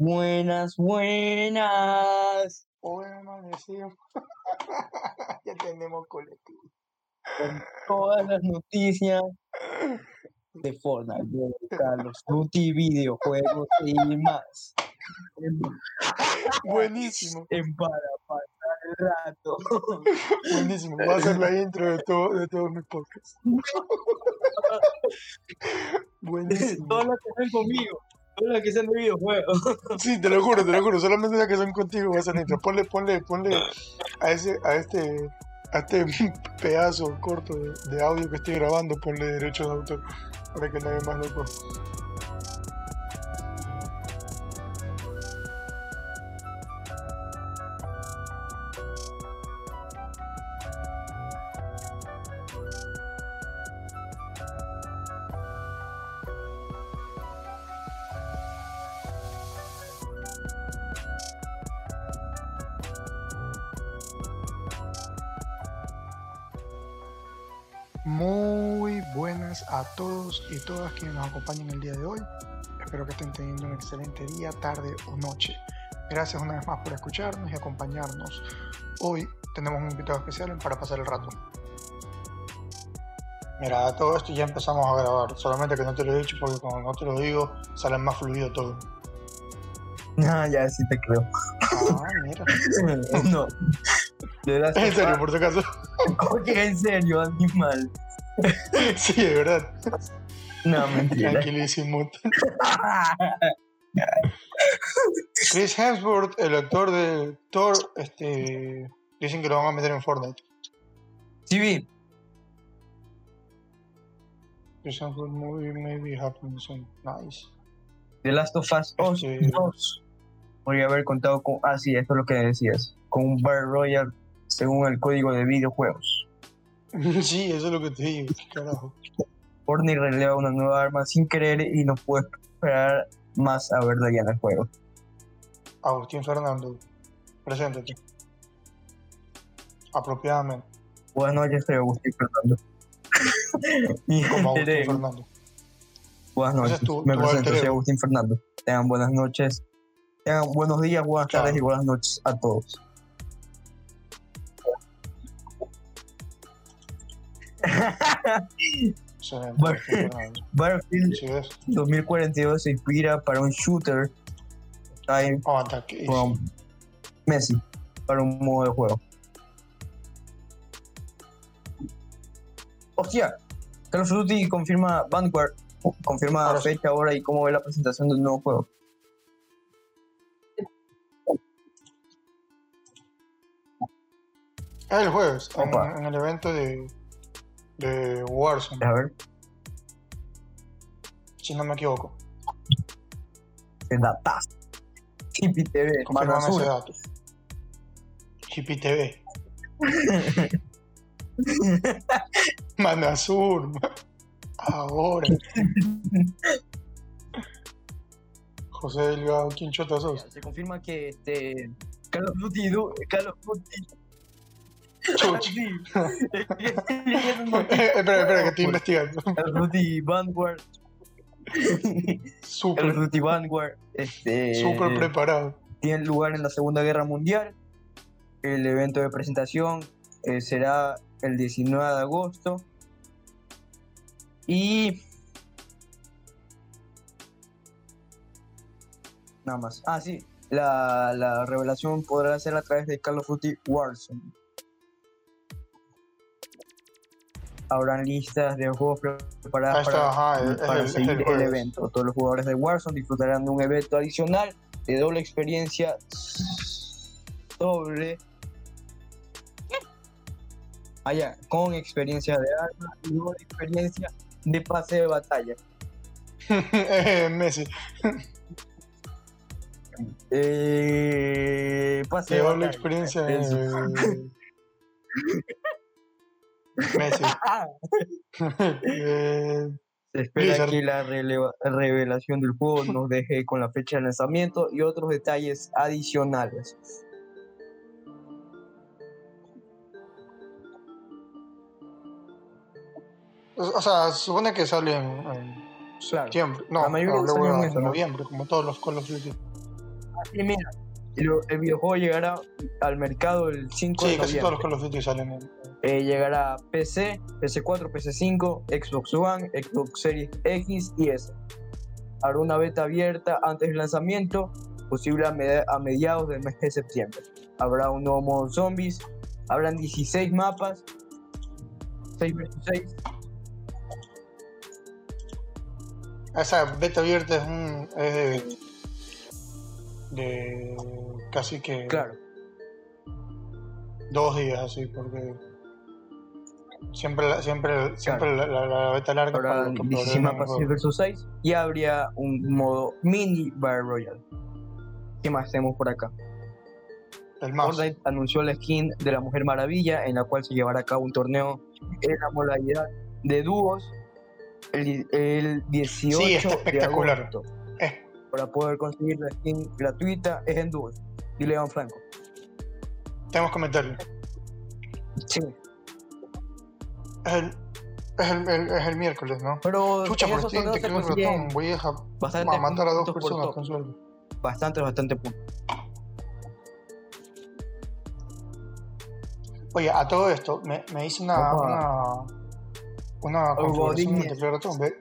Buenas, buenas. Hoy amanecimos. ya tenemos colectivo. Con todas las noticias de Fortnite, de Carlos Duty, videojuegos y más. En, Buenísimo, en para pasar el rato. buenísimo. Va a ser la intro de, todo, de todos mis podcasts. Buenísimo. Todos los que están conmigo, los que sean de videojuegos. Sí, te lo juro, te lo juro. Solamente las que son contigo va a ser la intro. Ponle, ponle, ponle a ese, a este, a este pedazo corto de, audio que estoy grabando, ponle derecho de autor para que nadie más lo coja. Estén teniendo un excelente día, tarde o noche. Gracias una vez más por escucharnos y acompañarnos. Hoy tenemos un invitado especial para pasar el rato. Mira, a todo esto ya empezamos a grabar, solamente que no te lo he dicho porque cuando no te lo digo sale más fluido todo. Ah, ya sí te creo. Ah, mira. No. En serio, por si acaso. Oye, en serio, animal. Sí, de verdad. No, mentira. Tranquilísimo. Chris Hemsworth, el actor de Thor, este, dicen que lo van a meter en Fortnite. Sí, vi. Chris Hemsworth movie maybe happens soon. Nice. The Last of Us Us Este- 2 podría haber contado con. Ah, sí, esto es lo que decías. Con un Battle Royale según el código de videojuegos. Sí, eso es lo que te digo. ¿Qué carajo? Fortnite releva una nueva arma sin querer y no puede esperar más a verla ya en el juego. Agustín Fernando, preséntate. Apropiadamente, Buenas noches, soy Agustín Fernando. y como Agustín Fernando. Buenas noches. Me presento, soy. Agustín Fernando. Tengan buenas noches. Tengan buenos días, buenas Chao. tardes y buenas noches a todos. Battlefield Sí, ves. 2042 se inspira para un shooter time from Messi para un modo de juego. Hostia, Call of Duty confirma Vanguard, confirma Ahora sí. fecha, hora y cómo ve la presentación del nuevo juego. Ah, el jueves, en el evento de, de Warzone, A ver, si no me equivoco. se datas. Tipi TV, mano Confirmame ese dato. Hippie TV. Manasur. Ahora. José Delgado, ¿quién chota sos? Se confirma que este Call of Duty, du- Call of Duty. Sí. Montón. espera, espera, que estoy investigando. Of Duty Vanguard. Of Súper, Duty Vanguard. Este, súper preparado. tiene lugar en la Segunda Guerra Mundial. El evento de presentación eh, será el 19 de agosto. Y. Nada más. Ah, sí. La, la revelación podrá ser a través de Call of Duty Warzone. Habrán listas de juegos preparadas está, para ajá, el, seguir el evento. Todos los jugadores de Warzone disfrutarán de un evento adicional de doble experiencia doble allá con experiencia de arma y doble experiencia de pase de batalla. Messi. Eh, pase Qué de doble batalla. experiencia. Messi. Eh, Se espera Blizzard. que la revelación del juego nos deje con la fecha de lanzamiento y otros detalles adicionales. o sea, se supone que sale en, en Claro. septiembre. No, La mayoría hablé salen en ¿no? noviembre, como todos los Call of Duty. Mira, el, videojuego llegará al mercado el 5 Sí, de casi todos los noviembre. Call of Duty salen en. Eh, llegará PC, PC4, PC5, Xbox One, Xbox Series X y S. Habrá una beta abierta antes del lanzamiento, posible a, med- a mediados del mes de septiembre. Habrá un nuevo modo zombies, habrán 16 mapas, 6 vs 6. Esa beta abierta es un. es de. De. casi que. Claro, dos días así, porque. Siempre, la- siempre, siempre la, la- la beta larga habrá los que 16 preordenan el mapas juego. 6 vs 6 y habría un modo mini Battle Royale. ¿Qué más tenemos por acá? El más. Fortnite anunció la skin de la Mujer Maravilla, en la cual se llevará a cabo un torneo en la modalidad de dúos el, el 18 Sí, está espectacular. de agosto. Para poder conseguir la skin gratuita es en dúos. Dile a Franco. tenemos que meterlo. Sí. Es el, es el, el- es el miércoles, ¿no? Pero Chucha, por esos ti te quiero un ratón. Voy a, dejar- bastante a matar a dos personas con sueldo. Bastante, bastante puntos. Oye, a todo esto, me, me hice una, Opa. una, una configuración multiplayer ratón. Ve.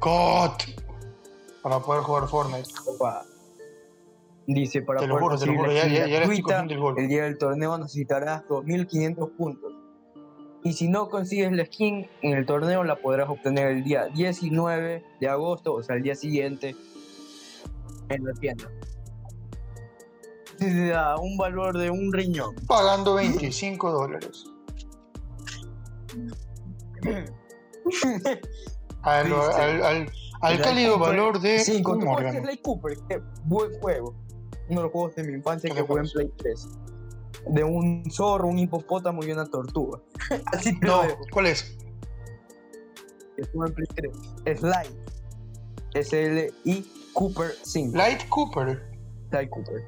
God. Para poder jugar Fortnite. Opa. Dice, para Te lo poder juro, te lo conseguir juro. la Ya, skin ya, ya le estoy gratuita, cogiendo el gol. el día del torneo necesitarás 2.500 puntos. Y si no consigues la skin en el torneo, la podrás obtener el día 19 de agosto, o sea, el día siguiente, en la tienda. Te da un valor de un riñón. Pagando 25 dólares. Al, al, al, al cálido valor de Sí, con órgano. Sly Cooper, qué buen juego. Uno de los juegos de mi infancia ¿Qué que jugué en? Play 3. De un zorro, un hipopótamo y una tortuga. Así te No. ¿cuál es? que estuvo en Play 3. Sly. S-L-I Cooper 5. Light Cooper. Sly Cooper.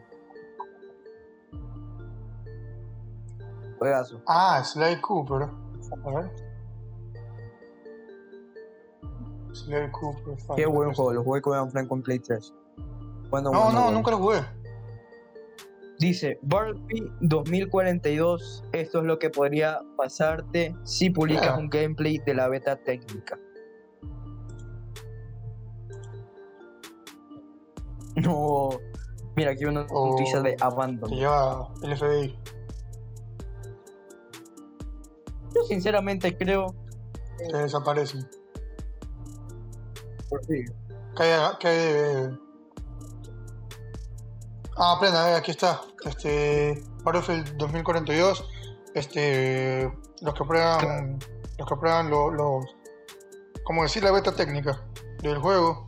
Juegazo. Ah, Sly Cooper. A ver. Sly Cooper. Qué buen juego. Lo jugué con Ian Franco en Play 3. Bueno, No, bueno, no, bueno. nunca lo jugué. Dice, Barbie 2042, esto es lo que podría pasarte si publicas Ah. un gameplay de la beta técnica. No, mira aquí una Oh, noticia de Abandon. lleva el FBI. Yo sinceramente creo Te desaparecen. Sí, Cae, cae. Ah, plena, eh, aquí está. Este. Battlefield 2042. Este. Los que prueban. Los que prueban lo- los. Como decir la beta técnica del juego.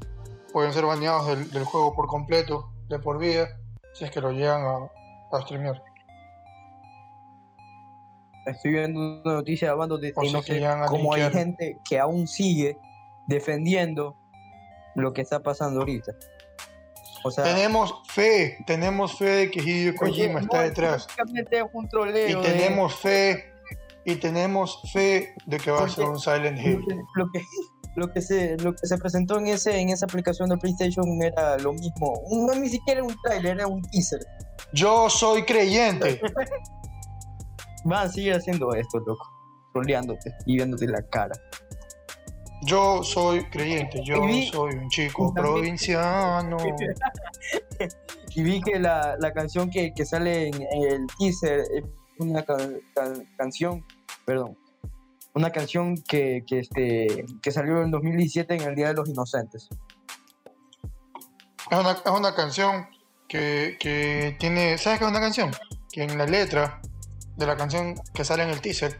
Pueden ser baneados del, del juego por completo, de por vida, si es que lo llegan a, a streamear. estoy viendo una noticia de Abandon de- no que sé cómo hay gente que aún sigue defendiendo lo que está pasando ahorita. O sea, Tenemos fe, tenemos fe de que Hideo Kojima está detrás. es. Y de- tenemos fe, y tenemos fe de que va a ser un Silent Hill. lo que, lo que se, lo que se presentó en, ese, en esa aplicación de PlayStation era lo mismo. No ni siquiera era un trailer, era un teaser. Yo soy creyente. Van a seguir haciendo esto, loco. Troleándote y viéndote la cara. Yo soy creyente. Yo vi- soy un chico provinciano. Y vi que la, la canción que, que sale en, el teaser es una ca- ca- canción, perdón, una canción que, que, este, que salió en 2017 en el Día de los Inocentes. Es una, es una canción que, que tiene. ¿Sabes qué es una canción? Que en la letra de la canción que sale en el teaser.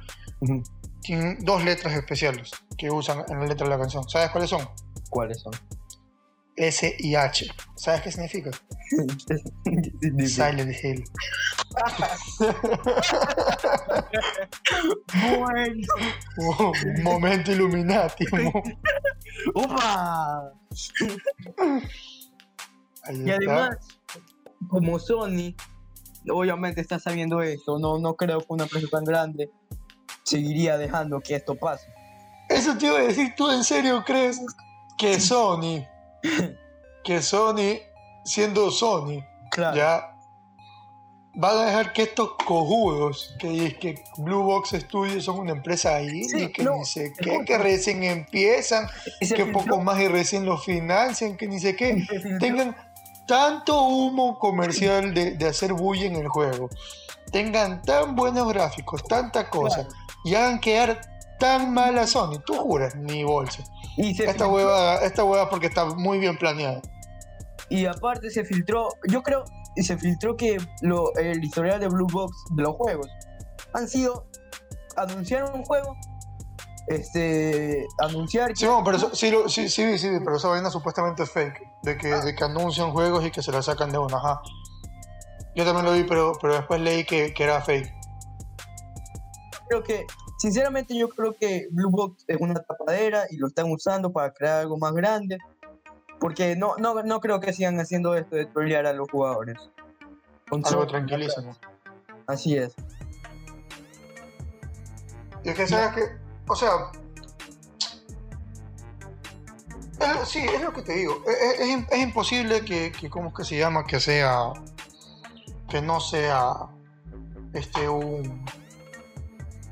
Tiene dos letras especiales que usan en la letra de la canción. ¿Sabes cuáles son? ¿Cuáles son? S y H. ¿Sabes qué significa? Silent Hill. Bueno. Oh, momento Illuminati. ¡Upa! Y además, como Sony, obviamente está sabiendo esto, no, no creo que una empresa tan grande seguiría dejando que esto pase. Eso te iba a decir, ¿tú en serio crees que Sony, que Sony siendo Sony, Claro. ya van a dejar que estos cojudos que que Blue Box Studios son una empresa ahí Sí, y que no, ni sé qué, que recién empiezan, que poco más y recién lo financian, que ni sé qué, tengan tanto humo comercial de, de hacer bulla en el juego, tengan tan buenos gráficos, tanta cosa, y hagan quedar tan mal a Sony, tú juras, ni bolsa. y se Esta hueva, esta hueva porque está muy bien planeada. Y aparte se filtró, yo creo, y se filtró que lo, el historial de Blue Box de los juegos han sido anunciar un juego, este, anunciar que Sí, bueno, pero eso- sí, sí, sí, sí, pero esa vaina supuestamente es fake, de que, de que anuncian juegos y que se la sacan de una, ajá. Yo también lo vi, pero, pero después leí que, que era fake. Creo que, sinceramente yo creo que Blue Box es una tapadera y lo están usando para crear algo más grande, porque no, no, no creo que sigan haciendo esto de trolear a los jugadores. Algo tranquilísimo. Así es. Y es que, ¿sabes que O sea... es- sí, es lo que te digo. Es, es- es imposible que, que, ¿cómo es que se llama? Que sea... Que no sea... Este, un...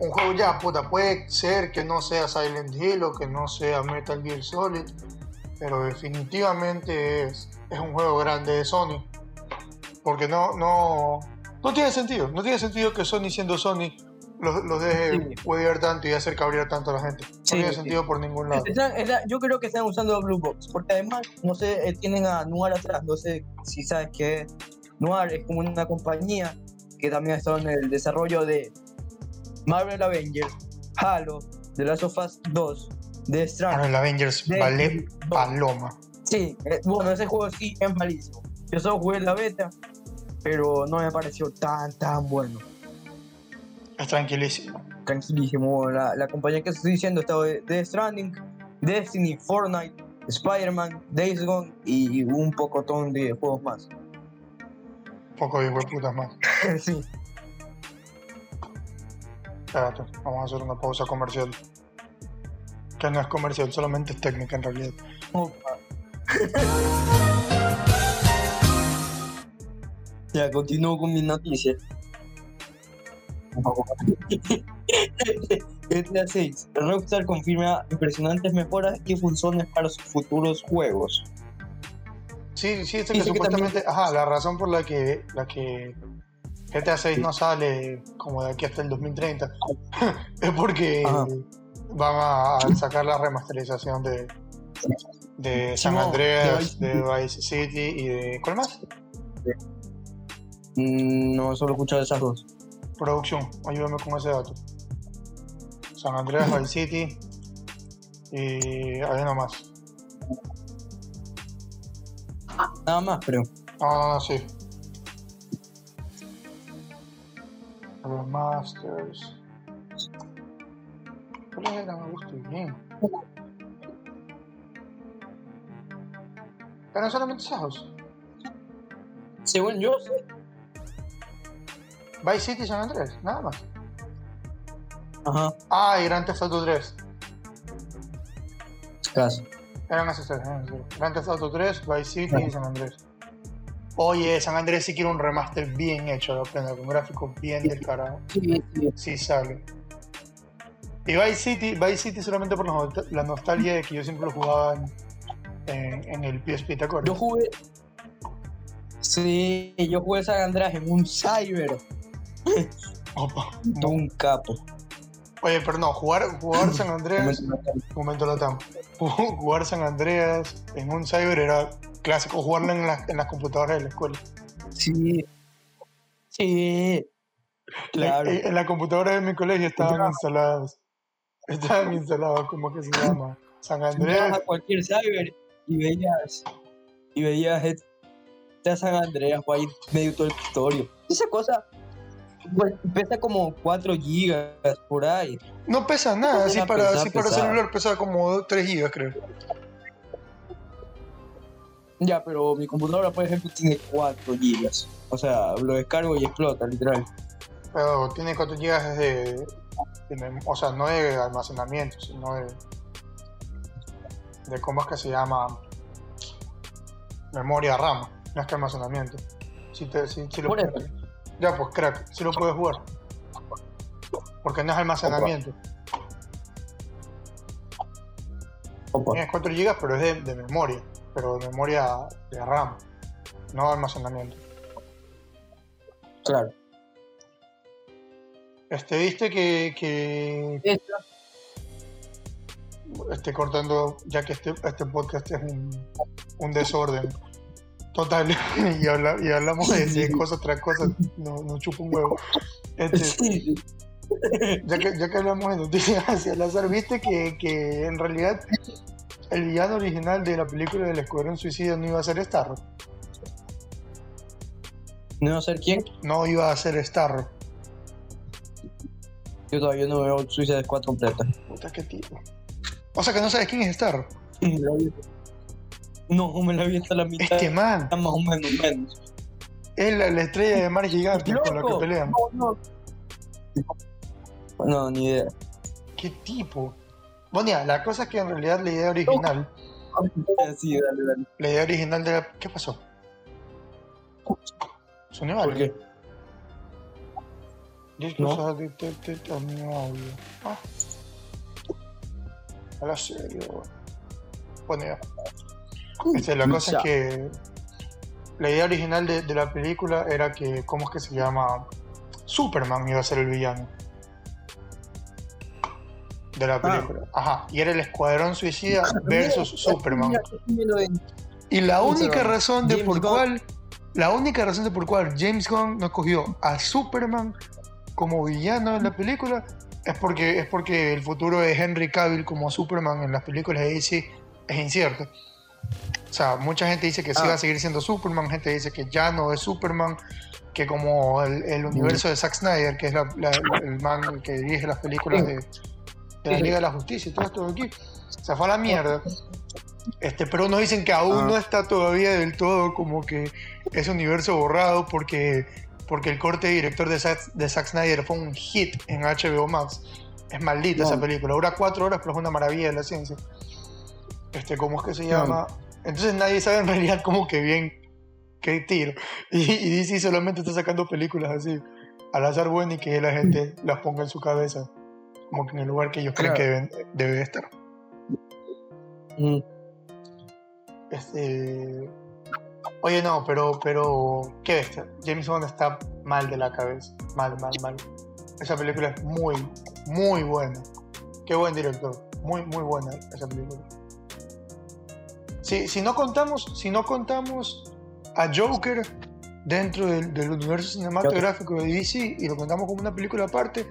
Un juego ya, puta, puede ser que no sea Silent Hill o que no sea Metal Gear Solid, pero definitivamente es, es un juego grande de Sony. Porque no, no, no tiene sentido, no tiene sentido que Sony siendo Sony los, los deje Sí. huevear tanto y hacer cabrear tanto a la gente. No Sí, tiene sí. sentido por ningún lado. Yo creo que están usando Blue Box, porque además, no sé, eh, tienen a Noir atrás, no sé si sabes qué es. Noir es como una compañía que también está en el desarrollo de Marvel Avengers, Halo, The Last of Us 2, The Ahora Stranding. el Avengers de- vale no, paloma. Sí, eh, bueno, ese juego sí es malísimo. Yo solo jugué la beta, pero no me pareció tan, tan bueno. Es tranquilísimo. tranquilísimo. La, la compañía que estoy diciendo está de Death Stranding, Destiny, Fortnite, Spider-Man, Days Gone y un pocotón de juegos más. Poco de putas más. sí. Espérate, vamos a hacer una pausa comercial. Que no es comercial, solamente es técnica en realidad. Opa. ya, continúo con mi noticia. GTA 6. Rockstar confirma impresionantes mejoras y funciones para sus futuros juegos. Sí, sí, esto Dice que que supuestamente, ajá, la razón por la que, la que GTA 6 no sale como de aquí hasta el 2030 es porque Ajá. van a, sacar la remasterización de, de San Andreas, de Vice City y de. ¿Cuál más? Mm, No solo he escuchado esas dos. Producción, ayúdame con ese dato. San Andreas, Vice City y hay uno más. Nada más, creo. Ah, sí. Remasters. ¿Cuáles eran? Me gusta bien. ¿Eran solamente esos? Según yo, sí. Vice City y San Andrés, nada más. Ajá, Ah, y Grand Theft Auto 3. casi. Eran esos tres, eran esos tres. Grand Theft Auto 3, Vice City y San Andrés. Oye, San Andrés sí quiere un remaster bien hecho, la pena, con gráficos bien del carajo. Sí, sí. Sí sale. Y Vice City, Vice City solamente por la, nostal- la nostalgia de que yo siempre lo jugaba en, en, en el PSP, ¿te acuerdas? Yo jugué. Sí, yo jugué San Andrés en un cyber. Opa. de un capo. Oye, pero no, jugar, jugar San Andreas, momento latam, jugar San Andreas en un cyber era clásico, jugarlo en, las- en las computadoras de la escuela. Sí. Sí. Claro. En, en la computadora de mi colegio estaban Ya. instaladas, estaban instaladas, ¿cómo que se llama? San Andreas. a cualquier cyber y veías. Y veías GTA San Andreas por ahí medio todo el escritorio. Esa cosa. pues, pesa como 4 gigas por ahí. No pesa nada, así para, así para celular pesa como 3 gigas, creo. Ya, pero mi computadora, por ejemplo, tiene 4 gigas. O sea, lo descargo y explota, literal. Pero tiene 4 GB de, de O sea, no de almacenamiento, sino de. de ¿Cómo es que se llama? Memoria RAM. No es que almacenamiento. Si te, si, si lo puedes- Ya, pues crack, si lo puedes jugar. Porque no es almacenamiento. Opa, Tienes 4 GB, pero es de, de memoria. Pero de memoria de RAM. No almacenamiento. claro. Este, viste que, que Esta, esté cortando, ya que este, este podcast es un, un desorden total y, habla- y hablamos de, de cosas tras cosas, no, no chupa un huevo. Este, ya, que, ya que hablamos de noticias hacia el azar, viste que, que en realidad el villano original de la película del Escuadrón Suicida no iba a ser Starro, no sé quién. no iba a ser Starro. Yo todavía no veo Suicide Squad completa. Puta, qué tipo. O sea que no sabes quién es Starro. No, me la vi hasta la mitad. Este man Está más o menos, menos. es la, la estrella de mar gigante con la que pelean. No, no. No, ni idea. ¿Qué tipo? Bueno, ya, la cosa es que en realidad la idea original, Sí, dale, dale. la idea original de la... ¿Qué pasó? Sonó ¿Por qué? Diez No. te- te- te- mi audio. Ah. A la serio. Bueno, ya. Este, la cosa es que la idea original de, de la película era que, ¿cómo es que se llama? Superman iba a ser el villano. De la película. Ajá. Y era el Escuadrón Suicida versus Superman. Y la única razón de por cuál, la única razón de por cuál James Gunn no cogió a Superman como villano en la película es porque es porque el futuro de Henry Cavill como Superman en las películas de DC es incierto. O sea, mucha gente dice que sí Ah. va a seguir siendo Superman, gente dice que ya no es Superman, que como el, el universo de Zack Snyder, que es la- la- el man que dirige las películas de, de la. Liga de la Justicia y todo esto de aquí, se fue a la mierda. Este, pero nos dicen que aún Ah. no está todavía del todo como que ese universo borrado porque, porque el corte director de Zack, de Zack Snyder fue un hit en HBO Max. Es maldita No. esa película. Dura cuatro horas, pero es una maravilla de la ciencia. Este, ¿Cómo es que se No. llama? Entonces nadie sabe en realidad como que bien qué tiro. Y, y DC solamente está sacando películas así al azar bueno y que la gente las ponga en su cabeza. Como que en el lugar que ellos Claro. creen que deben- debe estar. Mm, Este. Oye, no, pero, pero. ¿Qué bestia? James Bond está mal de la cabeza. Mal, mal, mal. Esa película es muy, muy buena. Qué buen director. Muy, muy buena esa película. Si, si no contamos, si no contamos a Joker dentro del, del universo cinematográfico de DC y lo contamos como una película aparte,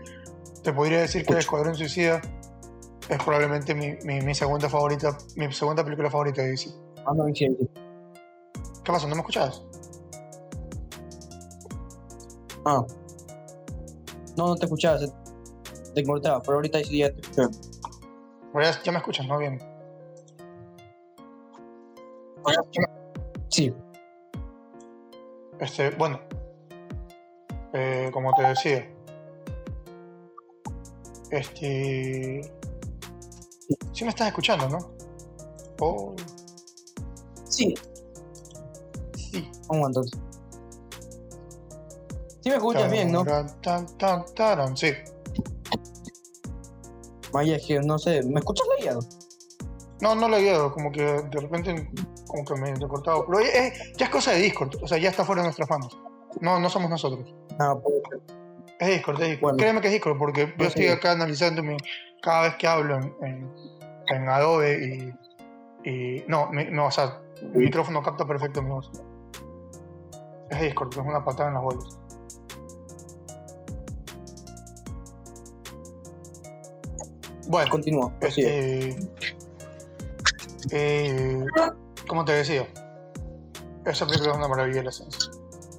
te podría decir que El Escuadrón Suicida es probablemente mi, mi, mi segunda favorita, mi segunda película favorita de DC. ah, no, sí, sí. ¿Qué pasó? ¿No me escuchabas? Ah. No, no te escuchaba, te cortaba, pero ahorita sí ya te ya me escuchas, ¿no? Bien. Sí, Este, bueno. Eh, como te decía. Este. Sí me estás escuchando, ¿no? Oh, sí, sí. ¿cómo entonces? Sí me escuchas bien, ¿no? Tan, tan, taran, Sí. Maya, es que no sé, ¿me escuchas leído? No, no guiado, como que de repente como que me he cortado. Pero eh, ya es cosa de Discord, o sea, ya está fuera de nuestras fans. No, no somos nosotros. Ah, puede ser. Es Discord, es Discord. Bueno. Créeme que es Discord, porque yo Pues estoy acá analizando mi, cada vez que hablo en, en- en Adobe y, y- No, mi- no, o sea, mi micrófono capta perfecto mi voz. Es Discord, es una patada en las bolas. Bueno, Continúa, este, eh, como te decía, esa película es una maravilla de la ciencia.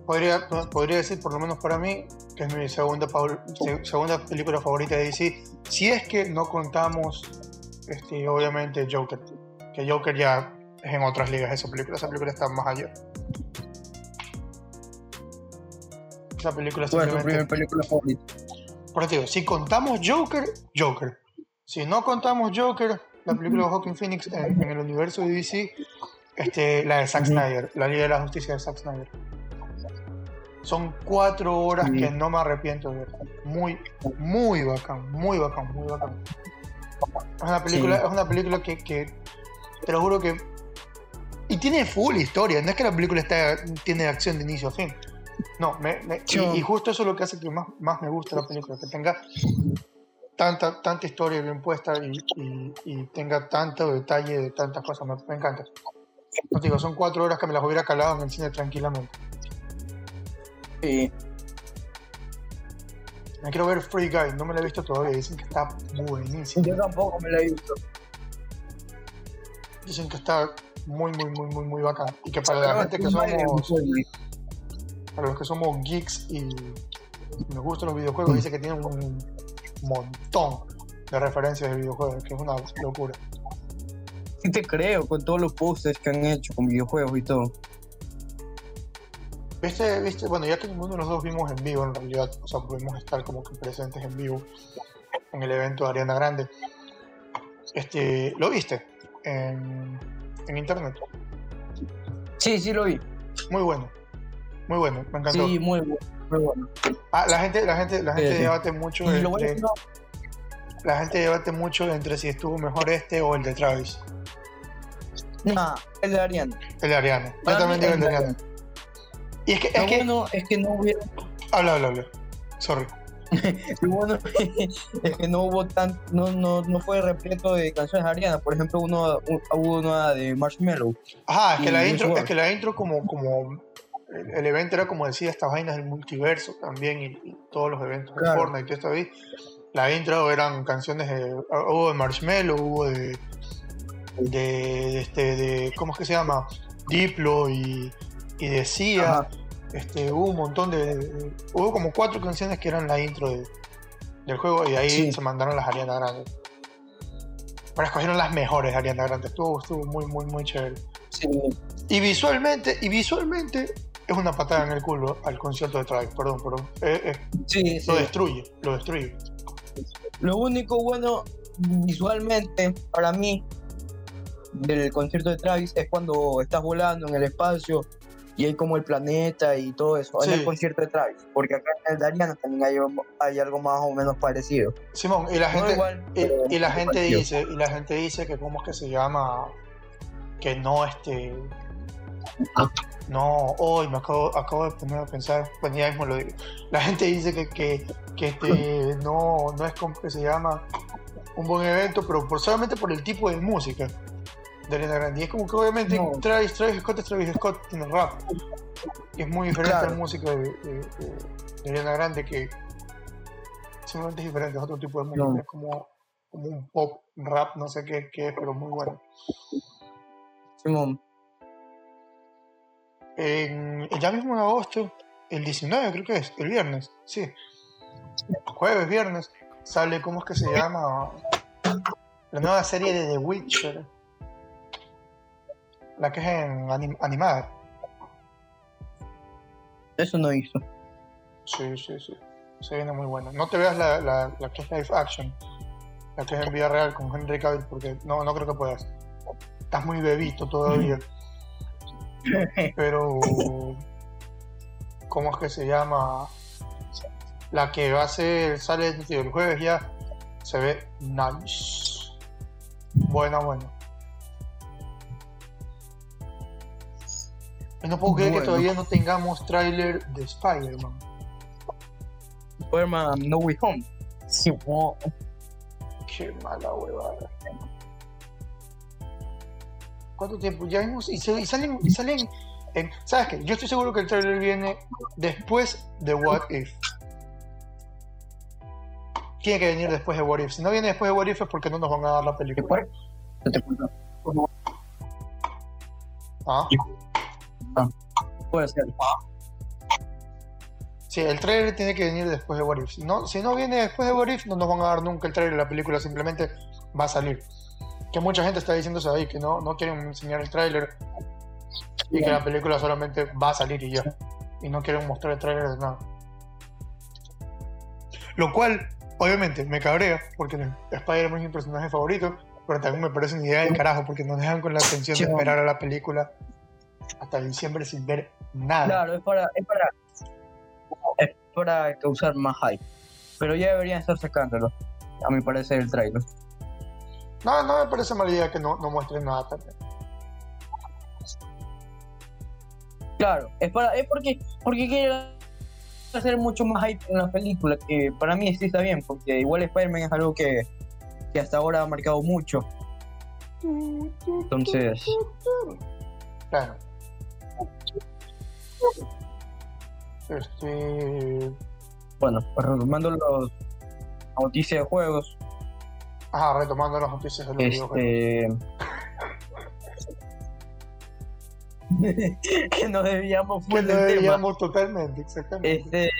Podría, podría decir, por lo menos para mí, que es mi segunda, segunda película favorita de DC, si es que no contamos, este, obviamente, Joker. Que Joker ya es en otras ligas esa película, esa película está más allá. Esa película ¿Cuál es tu simplemente... primera película favorita? Por digo, si contamos Joker, Joker. Si no contamos Joker, la película de Joaquin Phoenix en, en el universo de DC, Este, la de Zack. Snyder, la Liga de la Justicia de Zack Snyder. Son cuatro horas Sí. que no me arrepiento de ver. Muy, muy bacán, muy bacán, muy bacán. Es una película, Sí. es una película que, que, te lo juro que. Y tiene full historia, no es que la película está, tiene acción de inicio a fin. No, me- me- y- justo eso es lo que hace que más, más me guste la película, que tenga tanta, tanta historia bien puesta y, y- y tenga tanto detalle de tantas cosas, me, me encanta. No digo, son cuatro horas que me las hubiera calado en el cine tranquilamente. Sí. Me quiero ver Free Guy, no me la he visto todavía, dicen que está buenísimo. Yo tampoco me la he visto. Dicen que está muy, muy, muy, muy, muy bacán. Y que para la gente que somos, para los que somos geeks y nos gustan los videojuegos, dice que tiene un montón de referencias de videojuegos, que es una locura. Sí te creo, con todos los posters que han hecho con videojuegos y todo. ¿Viste, viste? Bueno, ya que ninguno de los dos vimos en vivo, en realidad, o sea, pudimos estar como que presentes en vivo en el evento de Ariana Grande. Este, ¿Lo viste? En, en internet. Sí, sí lo vi. Muy bueno. Muy bueno, me encantó. Sí, muy bueno. Muy bueno. Ah, la gente, la gente, la gente Sí, sí. debate mucho bueno entre, es que no- la gente debate mucho entre si estuvo mejor este o el de Travis. Nah, el de Ariana. El de Ariana. Yo también digo el de el de Ariana. Y es que, es que, bueno es que no hubiera. habla, habla, habla. Sorry. Lo bueno es que no hubo tan. No, no, no fue repleto de canciones de Ariana. Por ejemplo, uno, un- hubo una de Marshmallow. Ajá, es que la intro, es que la intro como, como el, evento era como decía estas vainas del multiverso también y, y todos los eventos de Claro. Fortnite y todo esto ahí. La intro eran canciones de hubo de Marshmello, hubo de de, de este de ¿cómo es que se llama? Diplo y, y de Sia. Ajá. Este, hubo un montón de, de- hubo como cuatro canciones que eran la intro de- del juego y ahí Sí. se mandaron las Ariana Grande. Pero escogieron las mejores Ariana Grande. Estuvo, estuvo muy, muy, muy chévere. Sí. Y visualmente, y visualmente es una patada en el culo al concierto de Travis, perdón, perdón. Eh, eh, sí. Lo destruye, lo destruye. Lo único bueno visualmente para mí del concierto de Travis es cuando estás volando en el espacio y hay como el planeta y todo eso en Sí. el concierto de Travis. Porque acá en el de Ariana también hay, hay algo más o menos parecido. Simón, y la No gente, igual, y, y la gente dice, y la gente dice que cómo es que se llama, que no este, no, hoy me acabo, acabo de poner a pensar, bueno ya mismo lo digo. La gente dice que, que, que este no, no es como que se llama un buen evento, pero por, solamente por el tipo de música de Ariana Grande. Y es como que obviamente No. Travis, Travis Scott es Travis Scott, tiene rap. Y es muy diferente a Claro. la música de, de, de- de Ariana Grande que simplemente es diferente, es otro tipo de música. No. Es como, como un pop, rap, no sé qué, qué es, pero muy bueno. Simón. En, ya mismo en agosto, el 19 creo que es, el viernes, sí. Jueves, viernes, sale, ¿cómo es que se llama? La nueva serie de The Witcher. La que es en anim- animada. Eso no hizo. Sí, sí, sí. Se viene muy buena. No te veas la, la, la que es live action, la que es en vida real con Henry Cavill, porque no, no creo que puedas. Estás muy bebito todavía. Pero, ¿cómo es que se llama? La que va a ser, sale el jueves ya, se ve nice. Buena, buena. No puedo creer que todavía no tengamos tráiler de Spider-Man. Spider-Man No Way Home. Simón. Qué mala huevada. ¿Cuánto tiempo? Ya vimos. Y, se- y salen. Y salen en- ¿Sabes qué? Yo estoy seguro que el trailer viene después de What If. Tiene que venir después de What If. Si no viene después de What If es porque no nos van a dar la película. Te cuento. ¿Ah? Puede ser. Sí, el trailer tiene que venir después de What If. Si no, si no viene después de What If, no nos van a dar nunca el trailer. La película simplemente va a salir. Que mucha gente está diciéndose ahí que no, no quieren enseñar el trailer y que la película solamente va a salir y ya. Y no quieren mostrar el trailer de nada. Lo cual, obviamente, me cabrea porque Spider-Man es mi personaje favorito Pero también me parece una idea del carajo porque nos dejan con la tensión de esperar a la película hasta diciembre sin ver nada. Claro, es para, es para, es para causar más hype. Pero ya deberían estar sacándolo, a mi parecer, el trailer. No, no me parece mala idea que no, no muestren nada también. Claro, es para, es porque, porque quieren hacer mucho más hype en la película, que para mí sí está bien, porque igual Spider-Man es algo que, que hasta ahora ha marcado mucho. Entonces, Claro. Este. bueno, retomando los noticias de juegos, Ajá, retomando las noticias de los este que nos debíamos Que fue no del tema. deberíamos totalmente, exactamente. Este.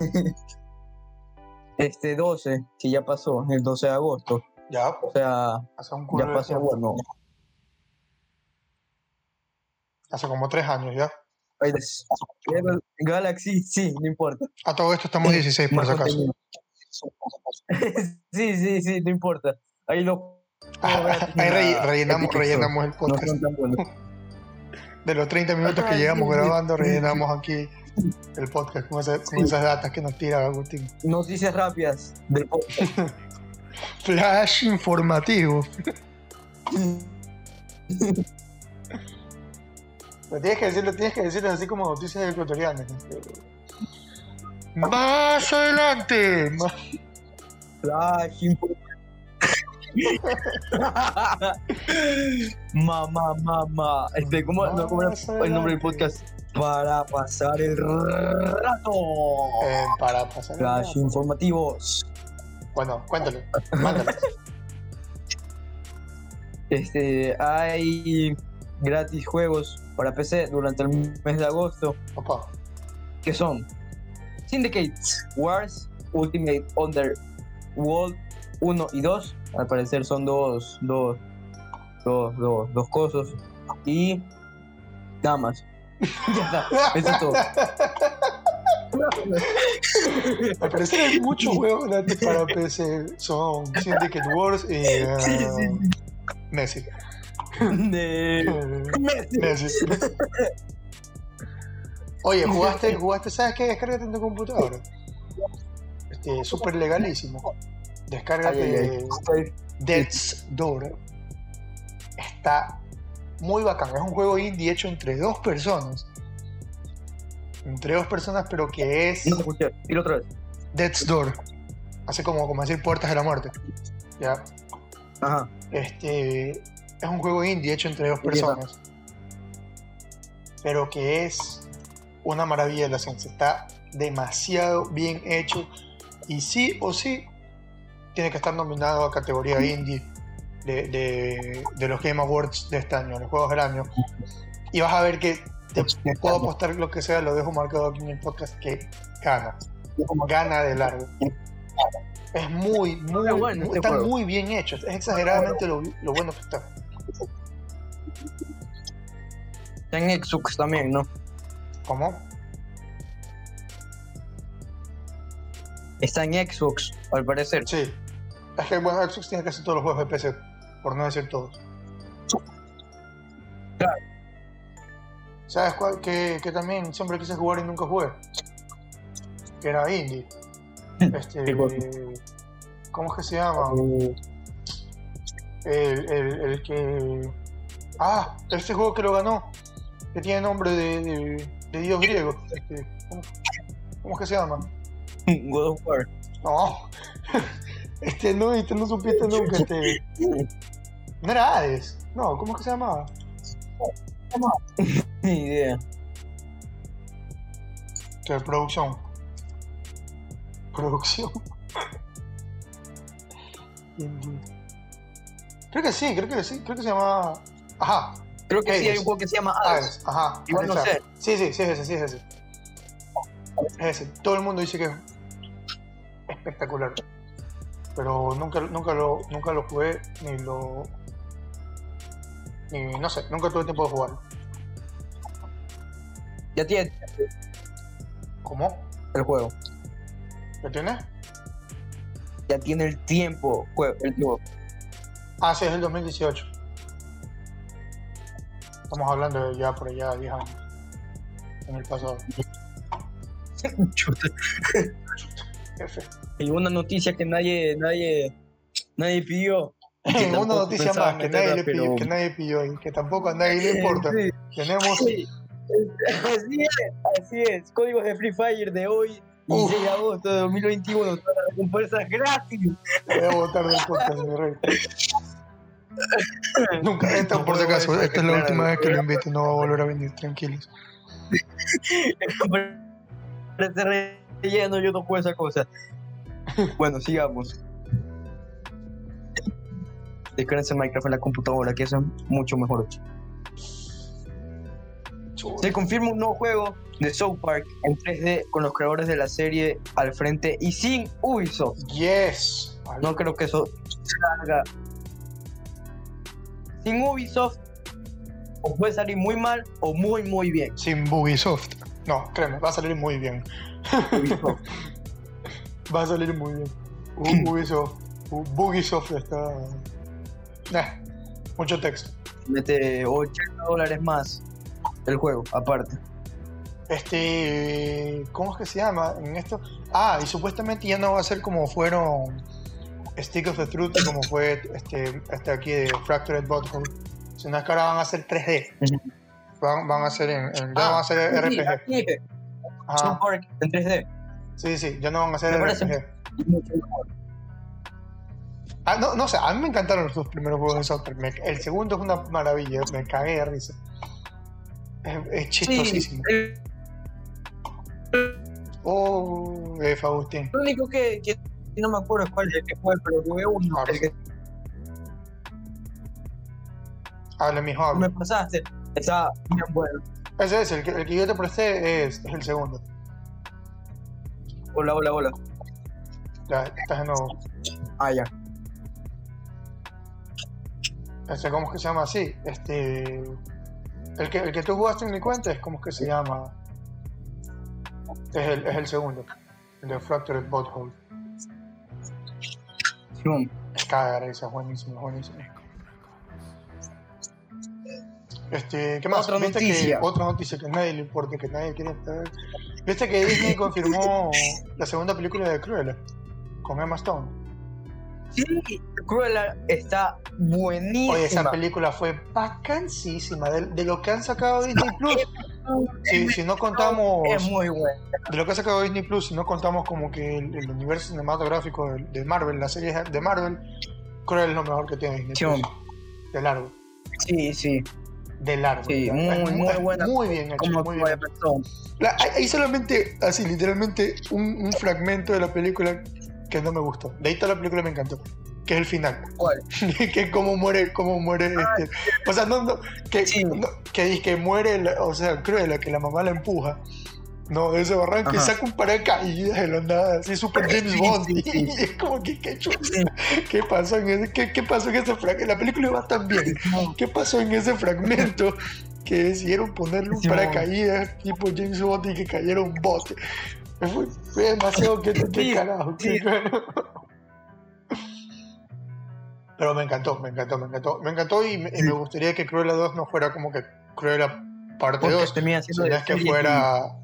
Este 12, que ya pasó, el 12 de agosto. Ya, O sea, ya pasó, bueno. Hace como tres años ya. Galaxy, sí, no importa. A todo esto estamos 16 por si acaso. sí, sí, sí, no importa. Ahí lo. Ah, Ahí re- rellenamos, rellenamos el No podcast. son tan buenos. De los 30 minutos que sí. grabando, rellenamos aquí el podcast con, esa- con Sí. esas datas que nos tira Agustín. Noticias rápidas del podcast. Flash informativo. Lo tienes que decirlo, tienes que decirlo así como noticias ecuatorianas. Más adelante. Más- Flash Mamá, mamá. Este, ¿cómo, no, ¿cómo era el nombre del podcast? Para pasar el rato. Eh, para pasar. el Flash rato. informativos. Bueno, cuéntalo. Mándalo. Este, hay gratis juegos para PC durante el mes de agosto que son Syndicates Wars, Ultimate Underworld 1 y 2. Al parecer son dos, dos, dos, dos, dos cosas. Y nada más. ya está, eso es todo. Al parecer hay muchos juegos gratis para PC. Son Syndicate Wars y Sí, sí, sí. Messi. De- Messi. Oye, jugaste, jugaste, ¿sabes qué? Descárgate en tu computadora. Este, súper legalísimo. Descárgate Death's Door. Está muy bacán. Es un juego indie hecho entre dos personas. Entre dos personas, pero que es No. Dilo otra vez. Death's Door. Así como, como decir puertas de la muerte. ¿Ya? Ajá. Este es un juego indie hecho entre dos personas. Pero que es una maravilla de la ciencia. Está demasiado bien hecho. Y sí o sí tiene que estar nominado a categoría indie de, de- de los Game Awards de este año, los juegos del año. Y vas a ver que te puedo apostar lo que sea, lo dejo marcado aquí en el podcast, que gana. Gana de largo. Es muy, muy, muy- este está juego. muy bien hecho. Es exageradamente lo, lo bueno que está. Está en Xbox también, ¿no? ¿Cómo? Está en Xbox, al parecer. Sí. Es que bueno, Xbox tiene casi todos los juegos de PC, por no decir todos. Claro. ¿Sabes cuál? Que, que también siempre quise jugar y nunca jugué. Que era indie. Este. ¿Cómo es que se llama? El, el, el que. Ah, ese juego que lo ganó. Que tiene nombre de, de, de dios griego. Este, ¿cómo, cómo es que se llama? God of War. No. Este no, este no supiste nunca. Este. No era Hades. No, ¿cómo es que se llamaba? Ni idea. Que producción. Producción. Creo que sí, creo que sí, creo que se llamaba. Ajá, Creo que sí Hades. hay un juego que se llama Hades. Hades, ajá. Igual no sé. Sí, sí, sí, es ese, sí, es ese. Es ese. Todo el mundo dice que es espectacular. Pero nunca, nunca, lo, nunca lo jugué, ni lo. Ni, no sé, nunca tuve tiempo de jugar. Ya tiene ¿Cómo? el juego. ¿Lo tienes? ya tiene el tiempo el juego. Ah, sí, es el 2018. Estamos hablando de ya por allá 10 años. En el pasado. Chuta. Jefe. Y una noticia que nadie, nadie, nadie pidió. Una noticia más que nadie, le pidió, pero- que nadie pidió y que tampoco a nadie le importa. Sí, Tenemos sí. Así es, así es. Códigos de Free Fire de hoy, 16 de agosto de 2021. Todas las recompensas gratis. Voy a votar del podcast, mi rey. Nunca, esto No por si acaso, esta es la última vez que lo invito, no va a volver a venir, tranquilos. Relleno yo no puedo esa cosa. Bueno, sigamos. Descárguense Minecraft en la computadora, que es mucho mejor. Se confirma un nuevo juego de South Park en 3D con los creadores de la serie al frente y sin Ubisoft. Yes. No creo que eso salga. Sin Ubisoft, o puede salir muy mal o muy, muy bien. Sin Bugisoft. No, créeme, va a salir muy bien. Ubisoft. Va a salir muy bien. U- Ubisoft. Bugisoft está. Nah, mucho texto. Mete 80 dólares más el juego, aparte. Este. ¿Cómo es que se llama? En esto. Ah, y supuestamente ya no va a ser como fueron Stick of the Truth como fue este, este aquí de Fractured Butthole. Sino es que ahora van a ser 3D. Ujú. Van, van a ser en, en- ya Ah, van a ser sí, RPG. South Park en 3D. Sí, sí, ya no van a ser RPG. Ah, no, no sé, a mí me encantaron los dos primeros juegos de South Park. El segundo es una maravilla, me cagué de risa. Es, es chistosísimo. Sí, el, Oh, F. Agustín. lo único que, que no me acuerdo cuál es el que fue, pero jugué uno. El que Hable, mijo, hable. me pasaste. Está bien bueno. Ese es, el que, el que yo te presté es, es el segundo. Hola, hola, hola. Ya, estás de nuevo. Ah, ya. Este, ¿Cómo es que se llama así? Este. El que, el que tú jugaste en mi cuenta es como es que se llama. Es el, es el segundo. El de Fractured Butthole. Es cagar esa, es buenísimo, es buenísimo. Este, ¿qué más? Otra ¿Viste noticia. Que, otra noticia que a nadie le importa, que nadie quiere saber. ¿Viste que Disney confirmó la segunda película de Cruella? Con Emma Stone. Sí, Cruella está buenísima. Oye, esa película fue bacanísima. De, de lo que han sacado Disney Plus. Si, si no contamos. Es muy buena. De lo que ha sacado Disney Plus, si no contamos como que el, el universo cinematográfico de, de Marvel, las series de Marvel, Cruella es lo mejor que tiene Disney. Plus. De largo. Sí, sí. De largo. Sí, muy, muy buena. Muy bien hecho. Muy bien. La- hay solamente, así literalmente, un, un fragmento de la película que no me gustó. De ahí toda la película me encantó. Que es el final. ¿Cuál? que es cómo muere, cómo muere este. O sea, no, no, que, Sí. no, que dice que muere, la- o sea, Cruella, que la mamá la empuja. No, de ese barranco y Ajá. saca un paracaídas de la nada, así super James Bond. sí, sí. Y es como que, ¿qué? Sí. ¿Qué pasó en ese, qué, qué pasó en ese fragmento? La película va tan bien. ¿Qué pasó en ese fragmento que decidieron ponerle un paracaídas tipo James Bond y que cayera un bote? Fue, fue demasiado que qué Sí, carajo. sí. qué carajo. Pero me encantó, me encantó, me encantó. Me encantó y me, y me gustaría que Cruella 2 no fuera como que Cruella parte Porque 2, termina siendo sino es que fuera,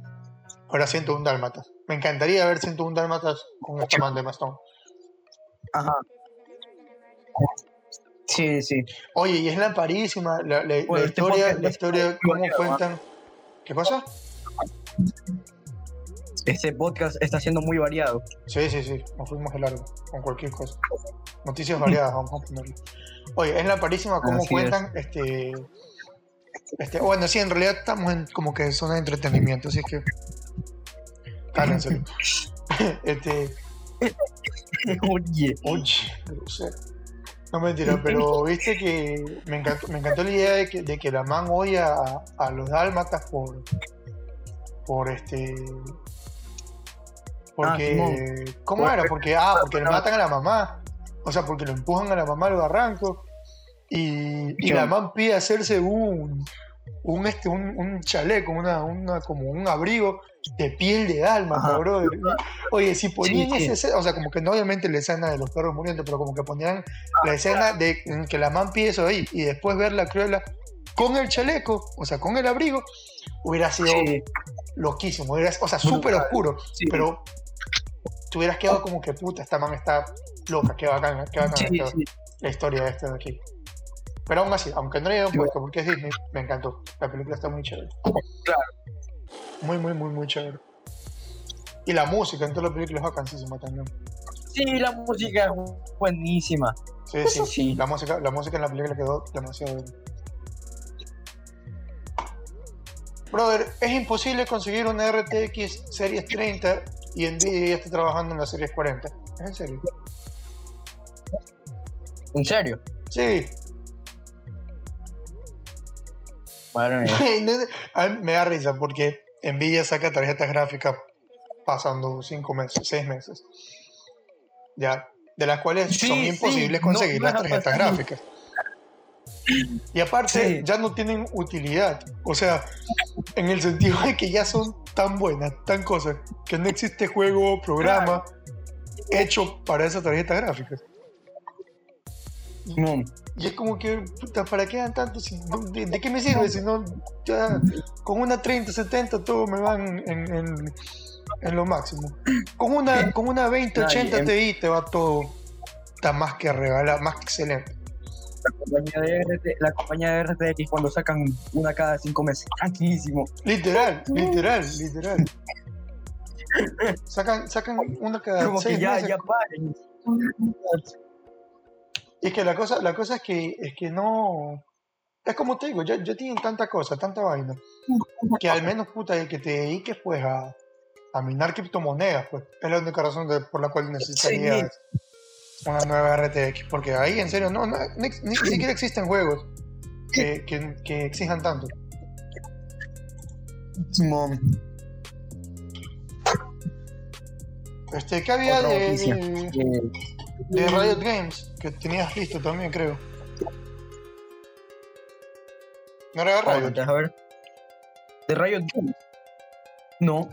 fuera 101 Dálmatas. Me encantaría ver 101 Dálmatas con esta man de y- Ajá. Sí, sí. Oye, y es lamparísima la, la, la este historia, la historia, cómo variado, cuentan. ¿Qué cosa? Este podcast está siendo muy variado. Sí, sí, sí, nos fuimos de largo con cualquier cosa. Noticias variadas, vamos a ponerlo. Oye, es lamparísima cómo Así cuentan este. Este, bueno, sí, en realidad estamos en como que zona de entretenimiento, así que. Cállense. este, Oye. oye. No mentira, pero viste que me encantó, me encantó la idea de que, de que la man odia a, a los dálmatas por. por este. Porque. Simón. ¿Cómo era? Porque, ah, porque le matan a la mamá. O sea, porque lo empujan a la mamá al barranco. Y, la man pide hacerse un, un, este, un, un chaleco, una, una, como un abrigo de piel de alma, bro. Oye, si ponían Sí, sí. esa escena, o sea, como que no obviamente la escena de los perros muriendo, pero como que ponían la escena de en que la man pide eso ahí y después ver la cruela con el chaleco, o sea, con el abrigo, hubiera sido Sí, loquísimo, hubiera- o sea, súper oscuro, sí. pero te hubieras quedado como que puta, esta man está loca, qué bacán, qué Sí, sí. la historia de este de aquí. Pero aún así, aunque no le Sí, puesto porque es Disney, me encantó. La película está muy chévere. Claro. Muy, muy, muy, muy chévere. Y la música en toda la película es bacanísima también. Sí, la música es buenísima. Sí, Eso sí, sí. La música, la música en la película quedó demasiado bien. Brother, es imposible conseguir una RTX Series 30 y Nvidia ya está trabajando en la Series 40. ¿Es en serio? ¿En serio? Sí. Madre mía. Me da risa porque Nvidia saca tarjetas gráficas pasando 5 meses, 6 meses. Ya. De las cuales Sí, son imposibles conseguir no las tarjetas gráficas. Y aparte, Sí. ya no tienen utilidad. O sea, en el sentido de que ya son tan buenas, tan cosas, que no existe juego o programa hecho para esa tarjeta gráfica. Mm, Y es como que, puta, ¿para qué dan tanto? No- ¿De, de qué me sirve si no ya con una 30, 70 todo me van en, en- en lo máximo? Con una, con una 20, 80 Ay, em- Ti te va todo, está más que regalar, más que excelente. La compañía, de RT, la compañía de RTX cuando sacan una cada cinco meses. Tranquilísimo. Literal, literal, literal. Sacan, sacan una cada Como que seis ya, meses. ya paren. Y es que la cosa, la cosa es que es que no. Es como te digo, ya, ya tienen tanta cosa, tanta vaina, que al menos puta que te dediques pues a, a minar criptomonedas, pues. Es la única razón de- por la cual necesitarías una nueva RTX. Porque ahí en serio no, no- ni, ni siquiera existen juegos que, que, que exijan tanto. Simón. Este, ¿qué había de. De, Riot Games? Que tenías listo también, creo. ¿No era de Riot? A ver. ¿De Riot Games? No.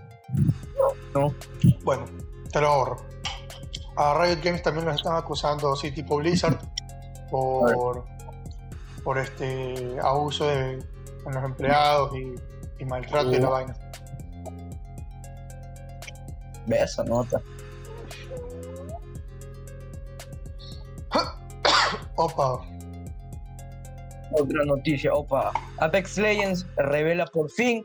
No. Bueno, te lo ahorro. A Riot Games también los están acusando, sí, tipo Blizzard, por, por este abuso de, con los empleados y, y maltrato y la Uh. vaina. Ve esa nota. Opa, Otra noticia, opa. Apex Legends revela por fin,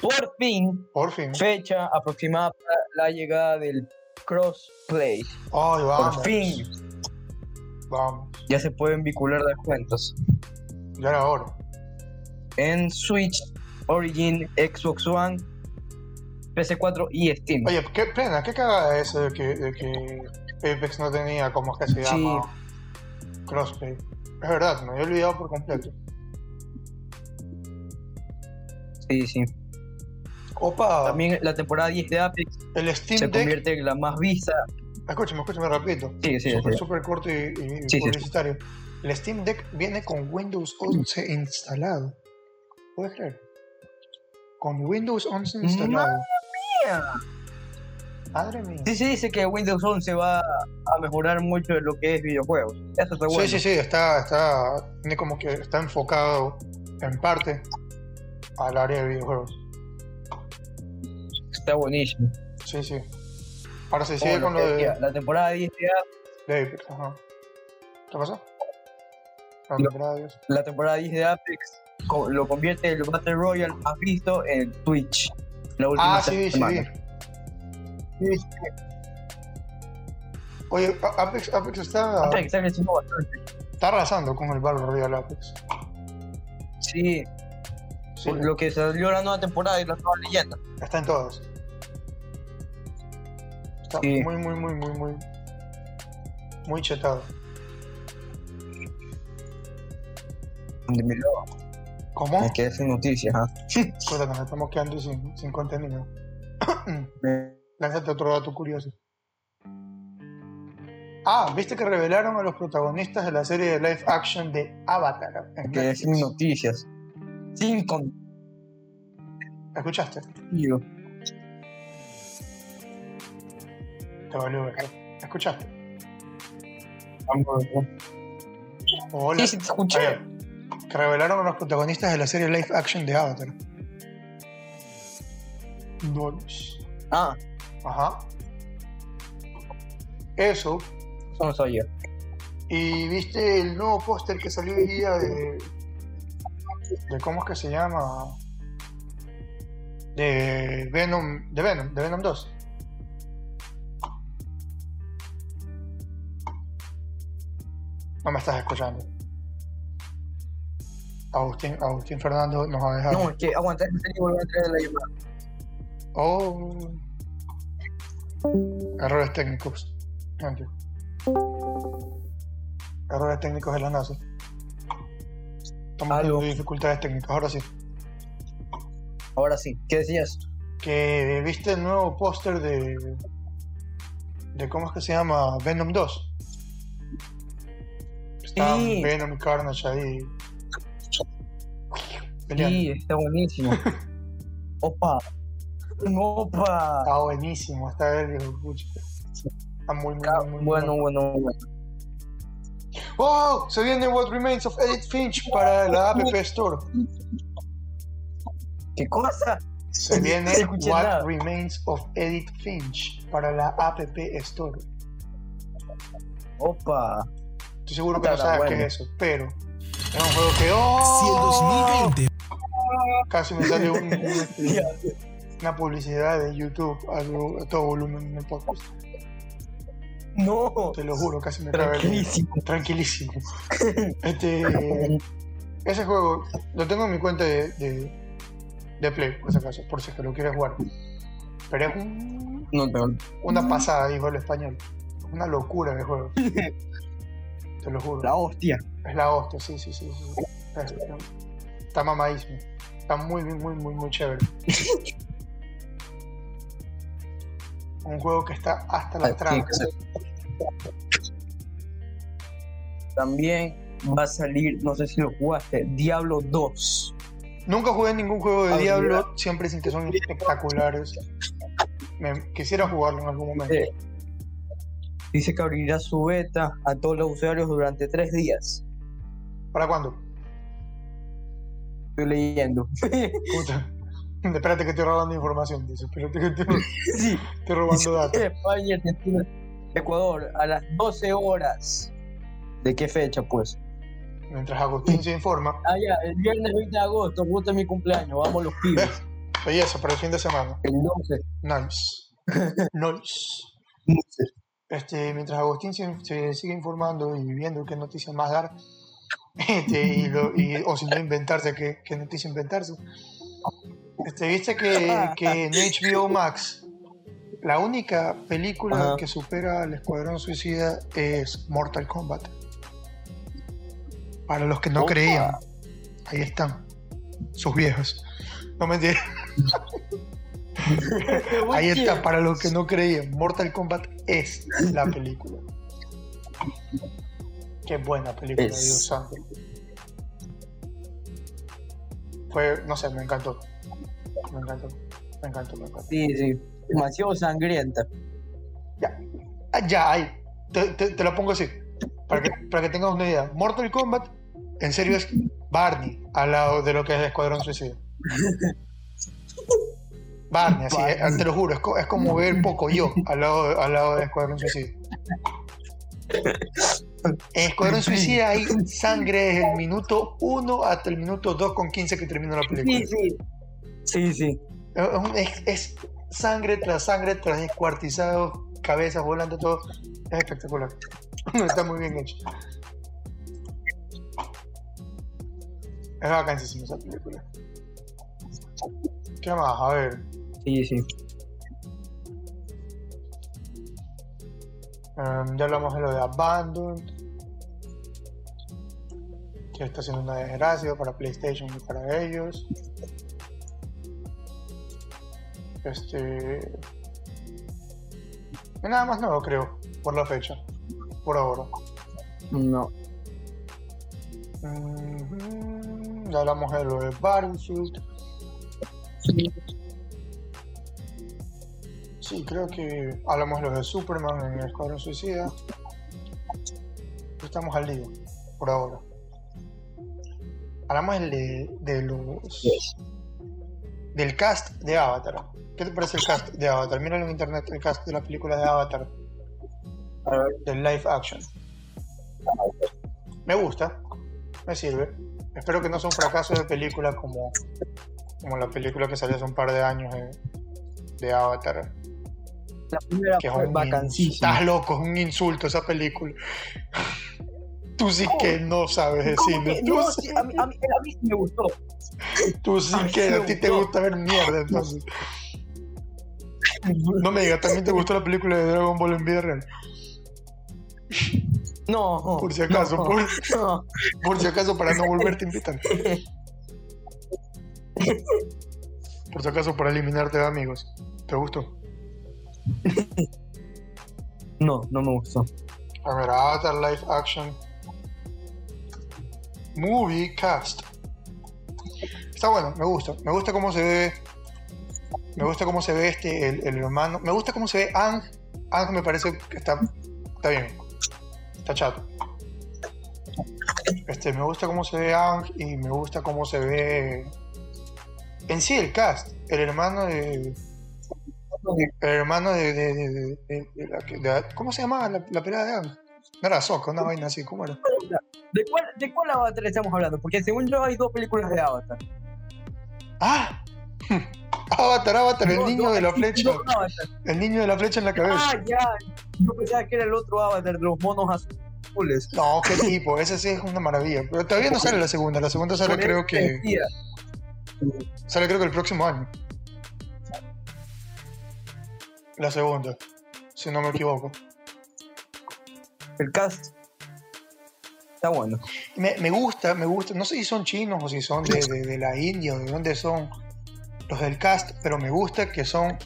por fin, por fin. fecha aproximada para la llegada del crossplay. Ay, vamos. Por fin, Vamos, ya se pueden vincular descuentos ya era hora. en Switch, Origin, Xbox One, PC4 y Steam. Oye, qué pena, qué cagada eso de que, de que Apex no tenía como es que se Sí. llama crossplay. Es verdad, me había olvidado por completo. Sí, sí. Opa, También la temporada 10 de Apex el Steam se Deck. convierte en la más vista. Escúchame, escúchame, repito. Sí, sí, súper, sí. súper corto y, y Sí, sí. publicitario. El Steam Deck viene con Windows 11 instalado. ¿Puedes creer? Con Windows 11 instalado. Madre mía. Sí, se dice que Windows 11 va a mejorar mucho de lo que es videojuegos. Eso está bueno. Sí, sí, sí, está, está, tiene como que está enfocado en parte al área de videojuegos. Está buenísimo. Sí, sí. Ahora se sigue con lo de, decía, La temporada 10 de Apex, de Apex. Ajá. ¿Qué pasó? La temporada 10. la temporada 10 de Apex lo convierte en el Battle Royale más visto en Twitch. La última Ah, sí, semana. Sí, sí. Oye, A- Apex, Apex está, Apex está creciendo bastante. está arrasando con el Battle Royale Apex. Sí, Sí, por lo que salió la nueva temporada y la nueva leyenda. está en todas. Está Sí. muy, muy, muy, muy, muy, muy chetado. Dímelo, ¿Cómo? Me quedé sin noticias. Puta, nos estamos quedando sin, sin contenido. Lánzate otro dato curioso. Ah, ¿viste que revelaron a los protagonistas de la serie de live action de Avatar? quedé sin noticias. Sin ¿Escuchaste? Yo. Te valió ver. ¿Escuchaste? Hola. Sí, sí, te escuché. Que revelaron a los protagonistas de la serie live action de Avatar. Nice. Ah, Ajá. Eso. eso no soy yo. Y viste el nuevo póster que salió hoy día de. de ¿Cómo es que se llama? De Venom. De Venom, de Venom 2. No me estás escuchando. Agustín, Agustín Fernando nos va a dejar. No, es que aguanta, es que volver a traer la llamada. Oh. Errores técnicos. Errores técnicos de la NASA. Estamos teniendo dificultades técnicas. Ahora sí. Ahora sí, ¿qué decías? Que viste el nuevo póster de. de cómo es que se llama Venom 2. Está Sí. Venom y Carnage ahí. Peleando. Sí, está buenísimo. Opa. Opa. Está buenísimo. Está pucha. Está muy, muy, muy, muy Bueno, bueno, bueno. ¡Oh! Se viene What Remains of Edith Finch para la App Store. ¿Qué cosa? Se viene No What nada. Remains of Edith Finch para la App Store. Opa. Estoy seguro que no sabes bueno. qué es eso, pero es un juego que. Si el ¡Oh! 2020 Casi me sale un- un- una publicidad de YouTube a, a todo volumen en el podcast. No. Te lo juro, casi me trae Tranquilísimo. Tranquilísimo. Este, ese juego lo tengo en mi cuenta de, de, de Play, por si acaso, por si es que lo quieres jugar. Pero es un- No, no. una pasada, dijo el español. Una locura de juego. Te lo juro. La hostia. Es la hostia, sí, sí, sí. sí. Es- está mamadísimo. Está muy, muy, muy, muy, muy chévere. Un juego que está hasta las Ah, trancas. También va a salir, no sé si lo jugaste, Diablo 2. Nunca jugué ningún juego de Ah, Diablo, siempre dicen que son espectaculares. Me, quisiera jugarlo en algún momento. Dice que abrirá su beta a todos los usuarios durante tres días. ¿Para cuándo? Estoy leyendo. Puta. Espérate que estoy robando información, dice. Espérate que estoy, sí. estoy robando datos. España, Ecuador, a las 12 horas. ¿De qué fecha, pues? Mientras Agustín se informa. Ah, ya, el viernes 20 de agosto, es mi cumpleaños. Vamos los pibes. Belleza, para el fin de semana. El 12. Nice. Nice. Este, mientras Agustín se, se sigue informando y viendo qué noticias más dar, este, y lo- y- o si no inventarse qué, qué noticia inventarse. Este, Viste que, que en HBO Max la única película Ajá. que supera al Escuadrón Suicida es Mortal Kombat. Para los que no Opa. creían, ahí están, sus viejos. No mentira. Ahí está, para los que no creían, Mortal Kombat es la película. Qué buena película, Es. Dios santo. Fue, no sé, me encantó. Me encantó, me encantó, me encantó. Sí, sí. Demasiado sangrienta. Ah, ya, ahí, te, te- te lo pongo así, para que, para que tengas una idea. Mortal Kombat, en serio, es Barney al lado de lo que es Escuadrón Suicida. Barney, así, eh, Barney. te lo juro, es, co- es como ver poco yo al lado, de- al lado de Escuadrón Suicida. En Escuadrón Suicida hay sangre desde el minuto 1 hasta el minuto 2 con 15 que termina la película. Sí, sí. Sí, sí. Es, un- es- es sangre tras sangre, tras descuartizados, cabezas volando, todo. Es espectacular. Está muy bien hecho. Es vacancísima esa película. ¿Qué más? A ver. Sí, sí. em, ya hablamos de lo de Abandoned. Que está haciendo una desgracia para PlayStation y para ellos. Este. y nada más nuevo, creo, por la fecha. Por ahora. No. Mhm. ya hablamos de lo de Battlefield. Sí, creo que hablamos de lo de Superman en el Escuadrón Suicida. Estamos al día, por ahora. Hablamos de, de los. del cast de Avatar. ¿Qué te parece el cast de Avatar? Míralo en internet, el cast de la película de Avatar. Del live action. Me gusta, me sirve. Espero que no sea un fracaso de película como, como la película que salió hace un par de años de, de Avatar. La primera Que es fue un vacancísima. Estás loco, es un insulto esa película. Tú sí que no sabes de No, sí, a, mí, a, mí, a mí sí me gustó. tú sí a que a ti te gusta ver mierda, entonces. No me digas, también te gustó la película de Dragon Ball en vida real. No. Por si acaso, no, por, no. por si acaso, para no volverte a invitar. Por si acaso, para eliminarte de amigos. ¿Te gustó? No, no me gustó. A ver, Avatar Live Action Movie Cast. Está bueno, me gusta. Me gusta cómo se ve. Me gusta cómo se ve este, el, el hermano. Me gusta cómo se ve Ang. Ang me parece que está, está bien. Está chato. Este, me gusta cómo se ve Ang y me gusta cómo se ve. En sí, el cast. El hermano de. El hermano de. la ¿Cómo se llamaba la, la pelea de Ang? No era Soca, una vaina así, ¿cómo era? ¿De cuál, ¿De cuál Avatar estamos hablando? Porque según yo hay dos películas de Avatar. ¡Ah! Avatar, Avatar, el niño de la flecha. El niño de la flecha en la cabeza. Ah, ya. Yo pensaba que era el otro Avatar de los monos azules. No, qué tipo, ese sí es una maravilla. Pero todavía no sale la segunda. La segunda sale Por creo que. Sale creo que el próximo año. La segunda, si no me equivoco. El cast está bueno. Me, me gusta, me gusta. No sé si son chinos o si son de, de- de la India o de dónde son los del cast, pero me gusta que son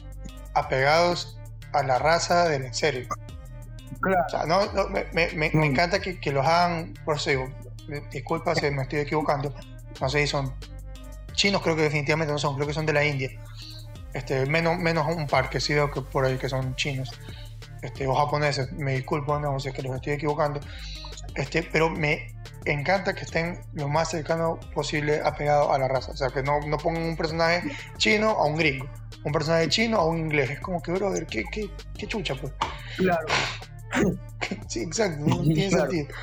apegados a la raza de la serie. Claro. O sea, no, no, me, me- me- me encanta que, que los hagan, por eso digo, eh, disculpa si me estoy equivocando, no sé si son chinos, creo que definitivamente no son, creo que son de la India. Este, menos, menos un par que sí veo que por ahí que son chinos este, o japoneses, me disculpo, no sé que los estoy equivocando, este, pero me encanta que estén lo más cercano posible apegados a la raza, o sea, que no, no pongan un personaje chino a un gringo, un personaje chino a un inglés, es como que, brother, qué, qué, qué chucha, pues. Claro. Sí, exacto, no tiene Claro. sentido.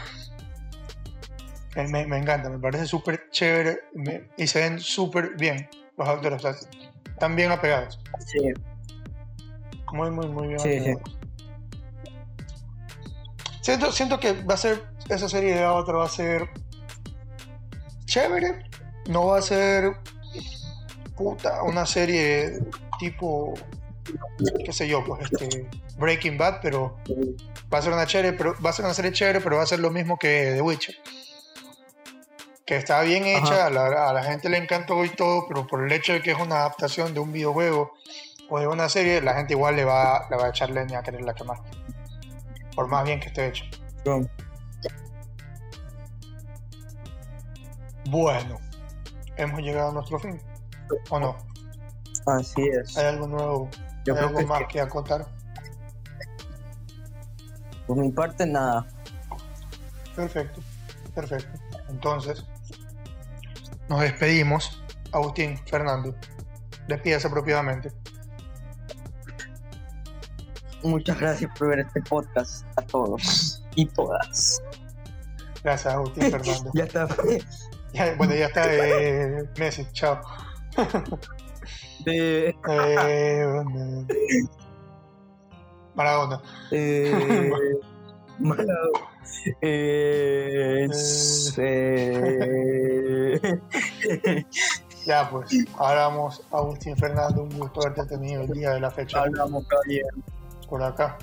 Me, me encanta, me parece súper chévere me- y se ven súper bien los actores, o sea, están bien apegados, Sí. muy, muy, muy bien Sí, sí. Siento, siento que va a ser, esa serie de Avatar va a ser chévere, no va a ser puta, una serie tipo, qué sé yo, pues este, Breaking Bad, pero va a ser una chévere, pero va a ser una serie chévere, pero va a ser lo mismo que The Witcher. Que está bien hecha, a la, a la gente le encantó y todo, pero por el hecho de que es una adaptación de un videojuego o de una serie, la gente igual le va, le va a echar leña a quererla quemar. Por más bien que esté hecho. Bueno, hemos llegado a nuestro fin. ¿O no? Así es. ¿Hay algo nuevo? Yo ¿Hay creo algo que, más que acotar? por mi parte nada. Perfecto, perfecto. Entonces, nos despedimos. Agustín, Fernando, despídase apropiadamente. Muchas gracias por ver este podcast a todos y todas. Gracias, Agustín, Fernando. Ya está. Ya- bueno, ya está eh, Messi, chao. Eh, Eh, bueno, Maradona. eh, Maradona. Eh, eh, Ya pues, ahora vamos, Agustín Fernando, un gusto haberte tenido el día de la fecha hablamos, Javier. por acá.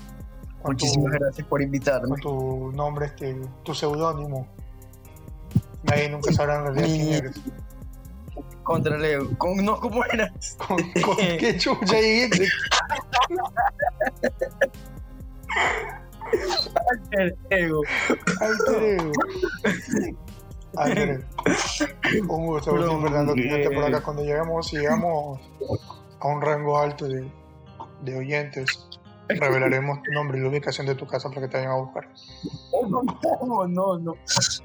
Muchísimas tu, gracias por invitarme. con tu nombre, este, tu seudónimo. Nadie nunca sabrá en realidad quién eres. Contra Leo. Con, no, ¿cómo era? ¿Con, con qué chucha dijiste? El ego. Alter ego. Andrés, un gusto, Agustín Fernando, tenerte por acá. Cuando lleguemos, si llegamos a un rango alto de, de oyentes, revelaremos tu nombre y la ubicación de tu casa para que te vayan a buscar. No, no, no.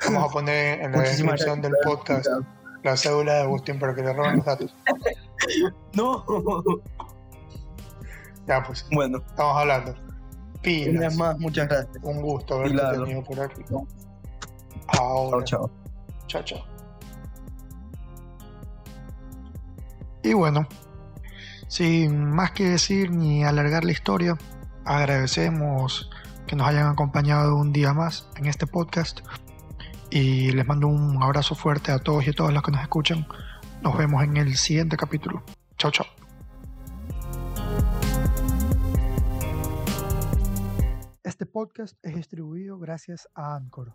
Vamos a poner en la Muchísimas descripción del gracias. podcast la cédula de Agustín para que le roben los datos. No. Ya, pues, Bueno, estamos hablando. Pilas. más, muchas gracias. Un gusto haberte tenido por aquí. Chao, chao. Chao, chao. Y bueno, sin más que decir ni alargar la historia, agradecemos que nos hayan acompañado un día más en este podcast y les mando un abrazo fuerte a todos y a todas los que nos escuchan. Nos vemos en el siguiente capítulo. Chao, chao. Este podcast es distribuido gracias a Anchor.